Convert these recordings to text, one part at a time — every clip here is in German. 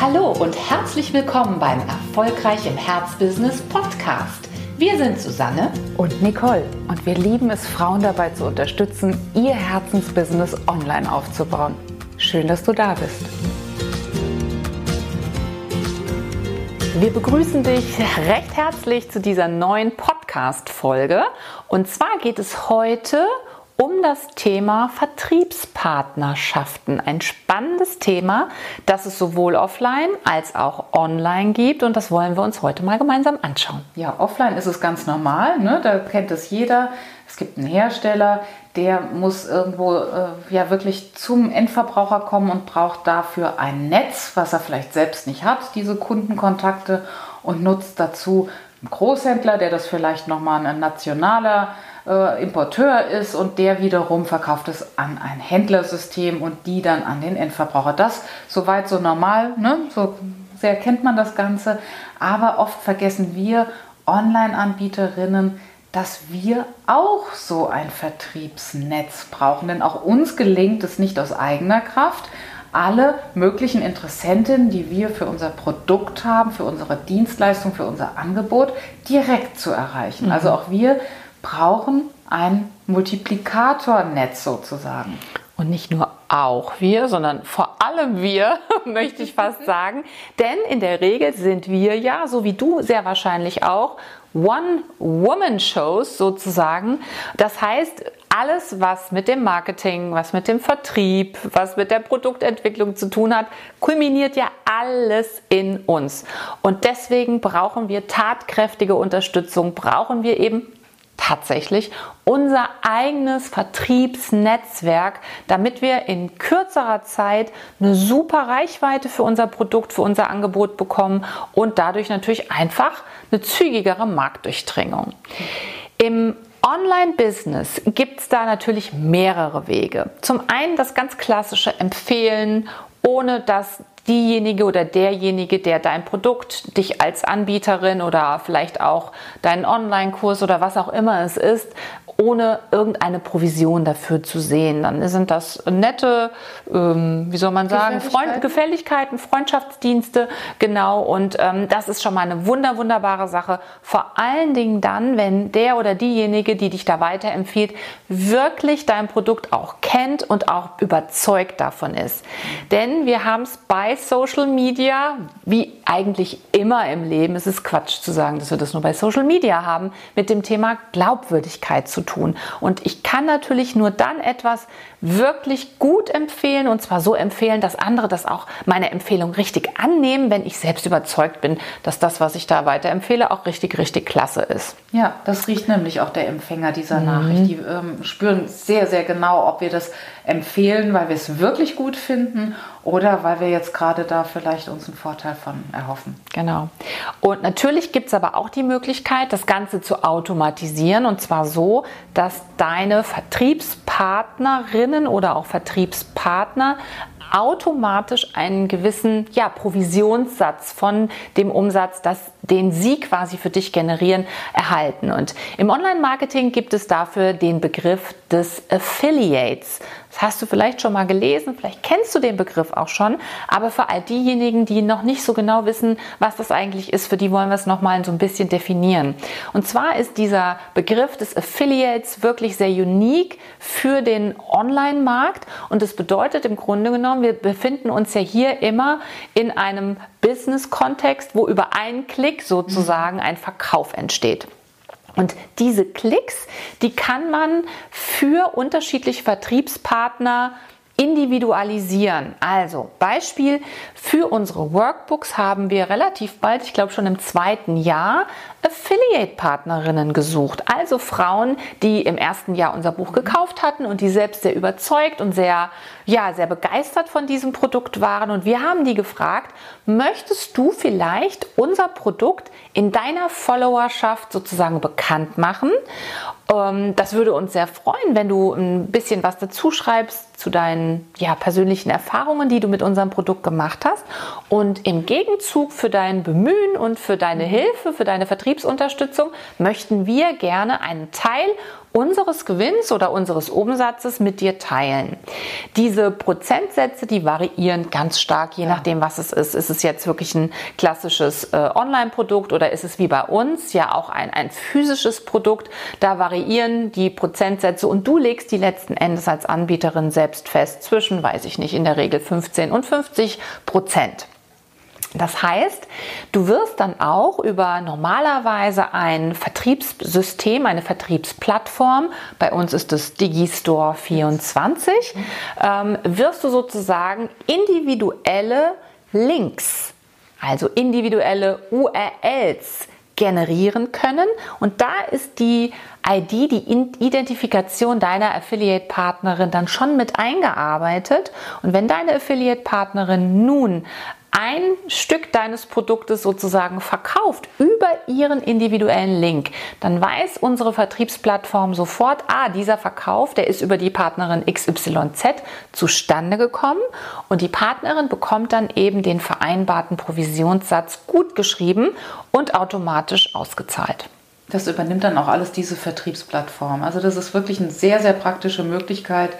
Hallo und herzlich willkommen beim Erfolgreich im Herzbusiness Podcast. Wir sind Susanne und Nicole und wir lieben es, Frauen dabei zu unterstützen, ihr Herzensbusiness online aufzubauen. Schön, dass du da bist. Wir begrüßen dich recht herzlich zu dieser neuen Podcast-Folge. Und zwar geht es heute um um das Thema Vertriebspartnerschaften. Ein spannendes Thema, das es sowohl offline als auch online gibt und das wollen wir uns heute mal gemeinsam anschauen. Ja, offline ist es ganz normal, ne? da kennt es jeder. Es gibt einen Hersteller, der muss irgendwo äh, ja wirklich zum Endverbraucher kommen und braucht dafür ein Netz, was er vielleicht selbst nicht hat, diese Kundenkontakte und nutzt dazu einen Großhändler, der das vielleicht nochmal ein nationaler äh, Importeur ist und der wiederum verkauft es an ein Händlersystem und die dann an den Endverbraucher. Das soweit so normal, ne? so sehr kennt man das Ganze, aber oft vergessen wir Online-Anbieterinnen, dass wir auch so ein Vertriebsnetz brauchen, denn auch uns gelingt es nicht aus eigener Kraft, alle möglichen Interessenten, die wir für unser Produkt haben, für unsere Dienstleistung, für unser Angebot, direkt zu erreichen. Mhm. Also auch wir brauchen ein Multiplikatornetz sozusagen. Und nicht nur auch wir, sondern vor allem wir, möchte ich fast sagen. Denn in der Regel sind wir ja, so wie du sehr wahrscheinlich auch, One-Woman-Shows sozusagen. Das heißt, alles, was mit dem Marketing, was mit dem Vertrieb, was mit der Produktentwicklung zu tun hat, kulminiert ja alles in uns. Und deswegen brauchen wir tatkräftige Unterstützung, brauchen wir eben tatsächlich unser eigenes Vertriebsnetzwerk, damit wir in kürzerer Zeit eine super Reichweite für unser Produkt, für unser Angebot bekommen und dadurch natürlich einfach eine zügigere Marktdurchdringung. Im Online-Business gibt es da natürlich mehrere Wege. Zum einen das ganz klassische Empfehlen, ohne dass diejenige oder derjenige, der dein Produkt, dich als Anbieterin oder vielleicht auch deinen Online-Kurs oder was auch immer es ist, ohne irgendeine Provision dafür zu sehen. Dann sind das nette, ähm, wie soll man sagen, Gefälligkeiten. Freund Gefälligkeiten, Freundschaftsdienste, genau. Und ähm, das ist schon mal eine wunder, wunderbare Sache. Vor allen Dingen dann, wenn der oder diejenige, die dich da weiterempfiehlt, wirklich dein Produkt auch kennt und auch überzeugt davon ist. Denn wir haben es bei Social Media, wie eigentlich immer im Leben, es ist Quatsch zu sagen, dass wir das nur bei Social Media haben, mit dem Thema Glaubwürdigkeit zu tun. Und ich kann natürlich nur dann etwas wirklich gut empfehlen und zwar so empfehlen, dass andere das auch meine Empfehlung richtig annehmen, wenn ich selbst überzeugt bin, dass das, was ich da weiterempfehle, auch richtig, richtig klasse ist. Ja, das riecht nämlich auch der Empfänger dieser mhm. Nachricht. Die ähm, spüren sehr, sehr genau, ob wir das empfehlen, weil wir es wirklich gut finden oder weil wir jetzt gerade da vielleicht uns einen Vorteil von erhoffen. Genau. Und natürlich gibt es aber auch die Möglichkeit, das Ganze zu automatisieren und zwar so, dass deine Vertriebspartnerinnen oder auch Vertriebspartner automatisch einen gewissen ja, Provisionssatz von dem Umsatz, das, den sie quasi für dich generieren, erhalten. Und im Online-Marketing gibt es dafür den Begriff des Affiliates. Das hast du vielleicht schon mal gelesen, vielleicht kennst du den Begriff auch schon, aber für all diejenigen, die noch nicht so genau wissen, was das eigentlich ist, für die wollen wir es nochmal so ein bisschen definieren. Und zwar ist dieser Begriff des Affiliates wirklich sehr unique für den Online-Markt und es bedeutet im Grunde genommen, wir befinden uns ja hier immer in einem Business-Kontext, wo über einen Klick sozusagen ein Verkauf entsteht. Und diese Klicks, die kann man für unterschiedliche Vertriebspartner individualisieren. Also Beispiel für unsere Workbooks haben wir relativ bald, ich glaube schon im zweiten Jahr, Affiliate-Partnerinnen gesucht. Also Frauen, die im ersten Jahr unser Buch gekauft hatten und die selbst sehr überzeugt und sehr, ja, sehr begeistert von diesem Produkt waren. Und wir haben die gefragt, möchtest du vielleicht unser Produkt in deiner Followerschaft sozusagen bekannt machen? Ähm, das würde uns sehr freuen, wenn du ein bisschen was dazu schreibst zu deinen ja, persönlichen Erfahrungen, die du mit unserem Produkt gemacht hast. Und im Gegenzug für dein Bemühen und für deine Hilfe, für deine Vertriebsunterstützung möchten wir gerne einen Teil unseres Gewinns oder unseres Umsatzes mit dir teilen. Diese Prozentsätze, die variieren ganz stark, je nachdem, was es ist. Ist es jetzt wirklich ein klassisches äh, Online-Produkt oder ist es wie bei uns ja auch ein, ein physisches Produkt? Da variieren die Prozentsätze und du legst die letzten Endes als Anbieterin selbst fest zwischen, weiß ich nicht, in der Regel 15 und 50 Prozent. Das heißt, du wirst dann auch über normalerweise ein Vertriebssystem, eine Vertriebsplattform, bei uns ist es Digistore 24, ähm, wirst du sozusagen individuelle Links, also individuelle URLs generieren können. Und da ist die ID, die Identifikation deiner Affiliate-Partnerin dann schon mit eingearbeitet. Und wenn deine Affiliate-Partnerin nun ein Stück deines Produktes sozusagen verkauft über ihren individuellen Link, dann weiß unsere Vertriebsplattform sofort, ah, dieser Verkauf, der ist über die Partnerin XYZ zustande gekommen und die Partnerin bekommt dann eben den vereinbarten Provisionssatz gut geschrieben und automatisch ausgezahlt. Das übernimmt dann auch alles diese Vertriebsplattform. Also das ist wirklich eine sehr, sehr praktische Möglichkeit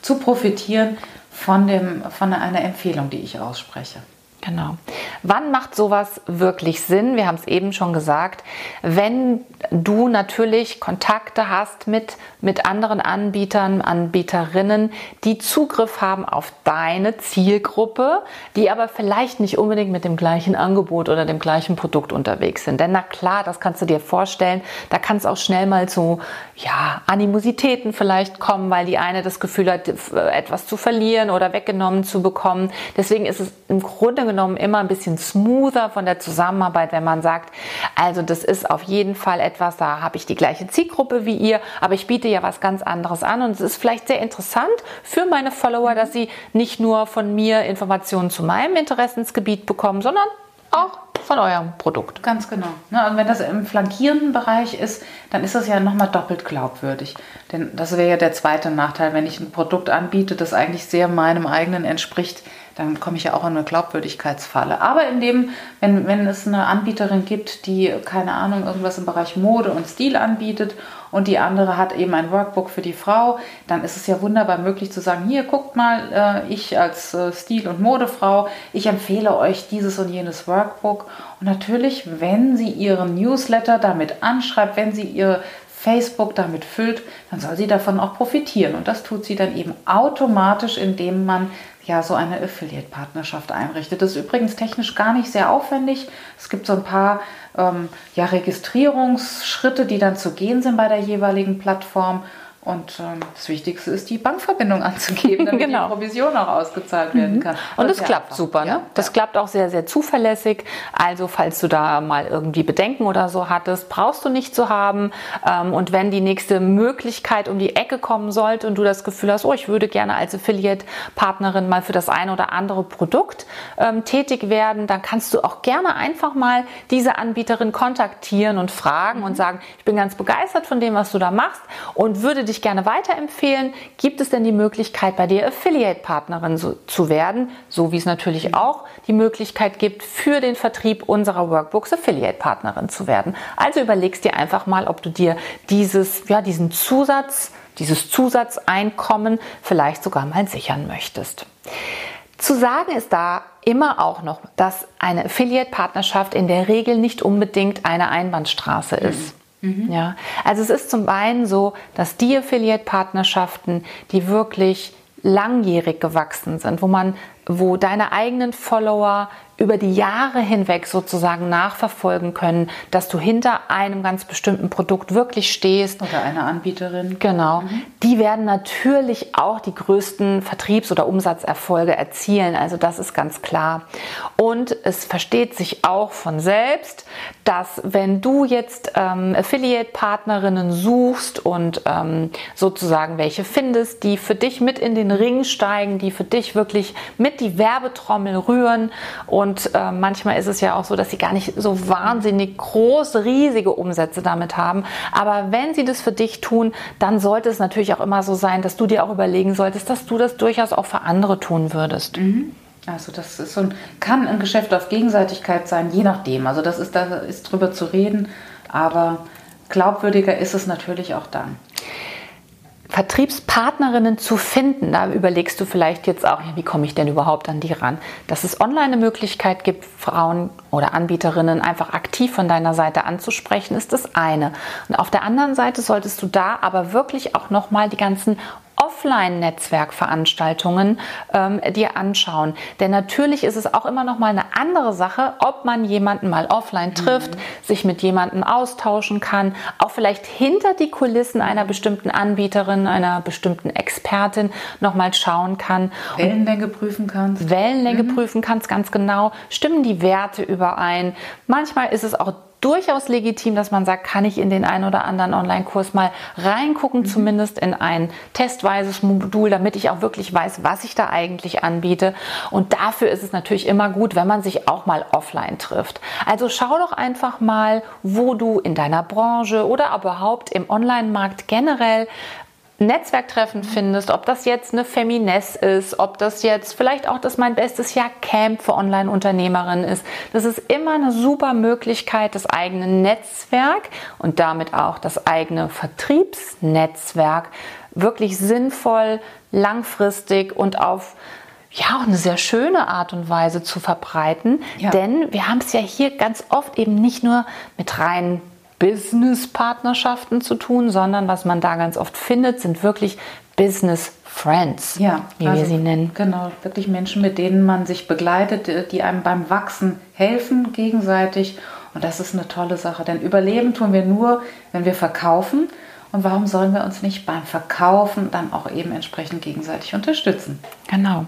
zu profitieren von, dem, von einer Empfehlung, die ich ausspreche. Genau. Wann macht sowas wirklich Sinn? Wir haben es eben schon gesagt. Wenn du natürlich Kontakte hast mit, mit anderen Anbietern, Anbieterinnen, die Zugriff haben auf deine Zielgruppe, die aber vielleicht nicht unbedingt mit dem gleichen Angebot oder dem gleichen Produkt unterwegs sind. Denn na klar, das kannst du dir vorstellen, da kann es auch schnell mal zu ja, Animositäten vielleicht kommen, weil die eine das Gefühl hat, etwas zu verlieren oder weggenommen zu bekommen. Deswegen ist es im Grunde genommen genommen immer ein bisschen smoother von der Zusammenarbeit, wenn man sagt, also das ist auf jeden Fall etwas, da habe ich die gleiche Zielgruppe wie ihr, aber ich biete ja was ganz anderes an und es ist vielleicht sehr interessant für meine Follower, dass sie nicht nur von mir Informationen zu meinem Interessensgebiet bekommen, sondern auch von eurem Produkt. Ganz genau. Ne, also wenn das im flankierenden Bereich ist, dann ist das ja nochmal doppelt glaubwürdig. Denn das wäre ja der zweite Nachteil, wenn ich ein Produkt anbiete, das eigentlich sehr meinem eigenen entspricht, dann komme ich ja auch in eine Glaubwürdigkeitsfalle. Aber in dem, wenn, wenn es eine Anbieterin gibt, die, keine Ahnung, irgendwas im Bereich Mode und Stil anbietet und die andere hat eben ein Workbook für die Frau, dann ist es ja wunderbar möglich zu sagen, hier guckt mal, äh, ich als äh, Stil- und Modefrau, ich empfehle euch dieses und jenes Workbook. Und natürlich, wenn sie ihren Newsletter damit anschreibt, wenn sie ihr Facebook damit füllt, dann soll sie davon auch profitieren. Und das tut sie dann eben automatisch, indem man ja so eine Affiliate-Partnerschaft einrichtet. Das ist übrigens technisch gar nicht sehr aufwendig. Es gibt so ein paar ähm, ja, Registrierungsschritte, die dann zu gehen sind bei der jeweiligen Plattform. Und ähm, das Wichtigste ist, die Bankverbindung anzugeben, damit genau. die Provision auch ausgezahlt werden mhm. kann. Und das, das klappt einfach. super. Ne? Ja? Das ja. klappt auch sehr, sehr zuverlässig. Also falls du da mal irgendwie Bedenken oder so hattest, brauchst du nicht zu haben. Ähm, und wenn die nächste Möglichkeit um die Ecke kommen sollte und du das Gefühl hast, oh, ich würde gerne als Affiliate-Partnerin mal für das eine oder andere Produkt ähm, tätig werden, dann kannst du auch gerne einfach mal diese Anbieterin kontaktieren und fragen mhm. und sagen, ich bin ganz begeistert von dem, was du da machst und würde dich dich gerne weiterempfehlen. Gibt es denn die Möglichkeit, bei dir Affiliate-Partnerin so, zu werden, so wie es natürlich auch die Möglichkeit gibt, für den Vertrieb unserer Workbooks Affiliate-Partnerin zu werden? Also überlegst dir einfach mal, ob du dir dieses, ja, diesen Zusatz, dieses Zusatzeinkommen vielleicht sogar mal sichern möchtest. Zu sagen ist da immer auch noch, dass eine Affiliate-Partnerschaft in der Regel nicht unbedingt eine Einbahnstraße ist. Mhm. Ja, also es ist zum einen so, dass die Affiliate-Partnerschaften, die wirklich langjährig gewachsen sind, wo man, wo deine eigenen Follower über die Jahre hinweg sozusagen nachverfolgen können, dass du hinter einem ganz bestimmten Produkt wirklich stehst. Oder einer Anbieterin. Genau. Mhm. Die werden natürlich auch die größten Vertriebs- oder Umsatzerfolge erzielen. Also das ist ganz klar. Und es versteht sich auch von selbst, dass wenn du jetzt ähm, Affiliate-Partnerinnen suchst und ähm, sozusagen welche findest, die für dich mit in den Ring steigen, die für dich wirklich mit die Werbetrommel rühren und und äh, manchmal ist es ja auch so, dass sie gar nicht so wahnsinnig große, riesige Umsätze damit haben. Aber wenn sie das für dich tun, dann sollte es natürlich auch immer so sein, dass du dir auch überlegen solltest, dass du das durchaus auch für andere tun würdest. Mhm. Also das ist so ein, kann ein Geschäft auf Gegenseitigkeit sein, je nachdem. Also das ist, da ist drüber zu reden, aber glaubwürdiger ist es natürlich auch dann. Vertriebspartnerinnen zu finden. Da überlegst du vielleicht jetzt auch, wie komme ich denn überhaupt an die ran? Dass es online eine Möglichkeit gibt, Frauen oder Anbieterinnen einfach aktiv von deiner Seite anzusprechen, ist das eine. Und auf der anderen Seite solltest du da aber wirklich auch nochmal die ganzen Offline-Netzwerkveranstaltungen ähm, dir anschauen. Denn natürlich ist es auch immer noch mal eine andere Sache, ob man jemanden mal offline trifft, mhm. sich mit jemandem austauschen kann, auch vielleicht hinter die Kulissen einer bestimmten Anbieterin, einer bestimmten Expertin noch mal schauen kann. Wellenlänge prüfen kannst. Wellenlänge mhm. prüfen kannst, ganz genau. Stimmen die Werte überein? Manchmal ist es auch durchaus legitim, dass man sagt, kann ich in den einen oder anderen Online-Kurs mal reingucken, mhm. zumindest in ein testweises Modul, damit ich auch wirklich weiß, was ich da eigentlich anbiete. Und dafür ist es natürlich immer gut, wenn man sich auch mal offline trifft. Also schau doch einfach mal, wo du in deiner Branche oder überhaupt im Online-Markt generell Netzwerktreffen findest, ob das jetzt eine Feminess ist, ob das jetzt vielleicht auch das mein bestes Jahr Camp für Online-Unternehmerinnen ist. Das ist immer eine super Möglichkeit, das eigene Netzwerk und damit auch das eigene Vertriebsnetzwerk wirklich sinnvoll, langfristig und auf ja, auch eine sehr schöne Art und Weise zu verbreiten. Ja. Denn wir haben es ja hier ganz oft eben nicht nur mit rein Business-Partnerschaften zu tun, sondern was man da ganz oft findet, sind wirklich Business Friends, ja, wie also, wir sie nennen. Genau, wirklich Menschen, mit denen man sich begleitet, die einem beim Wachsen helfen gegenseitig. Und das ist eine tolle Sache, denn überleben tun wir nur, wenn wir verkaufen. Und warum sollen wir uns nicht beim Verkaufen dann auch eben entsprechend gegenseitig unterstützen? Genau.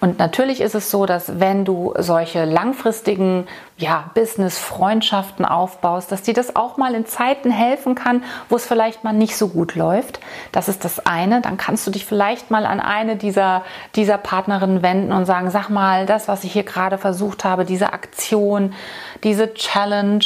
Und natürlich ist es so, dass wenn du solche langfristigen ja, Business-Freundschaften aufbaust, dass dir das auch mal in Zeiten helfen kann, wo es vielleicht mal nicht so gut läuft. Das ist das eine. Dann kannst du dich vielleicht mal an eine dieser, dieser Partnerinnen wenden und sagen, sag mal, das, was ich hier gerade versucht habe, diese Aktion, diese Challenge,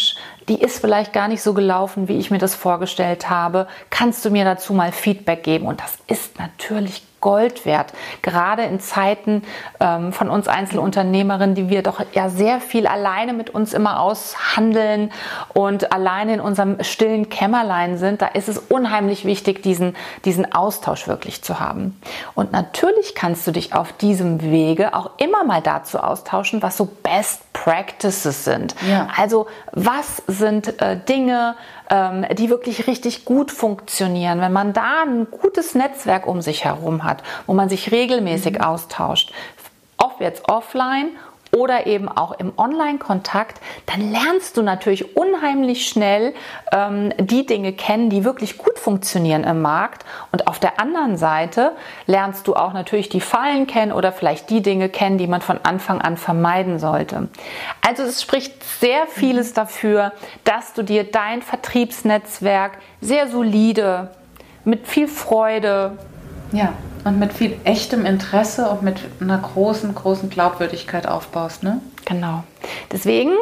die ist vielleicht gar nicht so gelaufen, wie ich mir das vorgestellt habe. Kannst du mir dazu mal Feedback geben? Und das ist natürlich Gold wert. Gerade in Zeiten ähm, von uns Einzelunternehmerinnen, die wir doch ja sehr viel alleine mit uns immer aushandeln und alleine in unserem stillen Kämmerlein sind, da ist es unheimlich wichtig, diesen, diesen Austausch wirklich zu haben. Und natürlich kannst du dich auf diesem Wege auch immer mal dazu austauschen, was so Best Practices sind. Ja. Also was sind äh, Dinge, ähm, die wirklich richtig gut funktionieren, wenn man da ein gutes Netzwerk um sich herum hat, wo man sich regelmäßig mhm. austauscht, ob jetzt offline oder eben auch im Online-Kontakt, dann lernst du natürlich unheimlich schnell ähm, die Dinge kennen, die wirklich gut funktionieren im Markt. Und auf der anderen Seite lernst du auch natürlich die Fallen kennen oder vielleicht die Dinge kennen, die man von Anfang an vermeiden sollte. Also es spricht sehr vieles dafür, dass du dir dein Vertriebsnetzwerk sehr solide, mit viel Freude, ja und mit viel echtem Interesse und mit einer großen, großen Glaubwürdigkeit aufbaust. Ne? Genau. Deswegen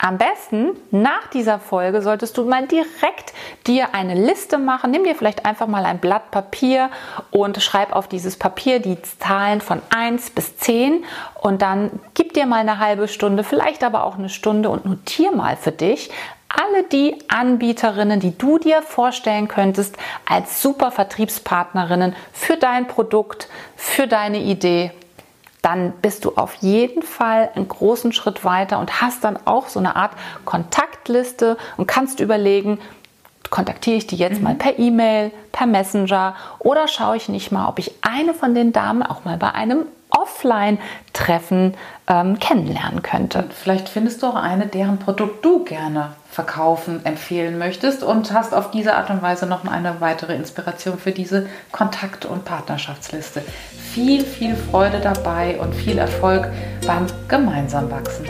am besten nach dieser Folge solltest du mal direkt dir eine Liste machen. Nimm dir vielleicht einfach mal ein Blatt Papier und schreib auf dieses Papier die Zahlen von 1 bis 10 und dann gib dir mal eine halbe Stunde, vielleicht aber auch eine Stunde und notier mal für dich, alle die Anbieterinnen, die du dir vorstellen könntest als super Vertriebspartnerinnen für dein Produkt, für deine Idee, dann bist du auf jeden Fall einen großen Schritt weiter und hast dann auch so eine Art Kontaktliste und kannst überlegen, kontaktiere ich die jetzt mhm. mal per E-Mail, per Messenger oder schaue ich nicht mal, ob ich eine von den Damen auch mal bei einem Offline-Treffen ähm, kennenlernen könnte. Und vielleicht findest du auch eine, deren Produkt du gerne verkaufen, empfehlen möchtest und hast auf diese Art und Weise noch eine weitere Inspiration für diese Kontakt- und Partnerschaftsliste. Viel, viel Freude dabei und viel Erfolg beim gemeinsam wachsen.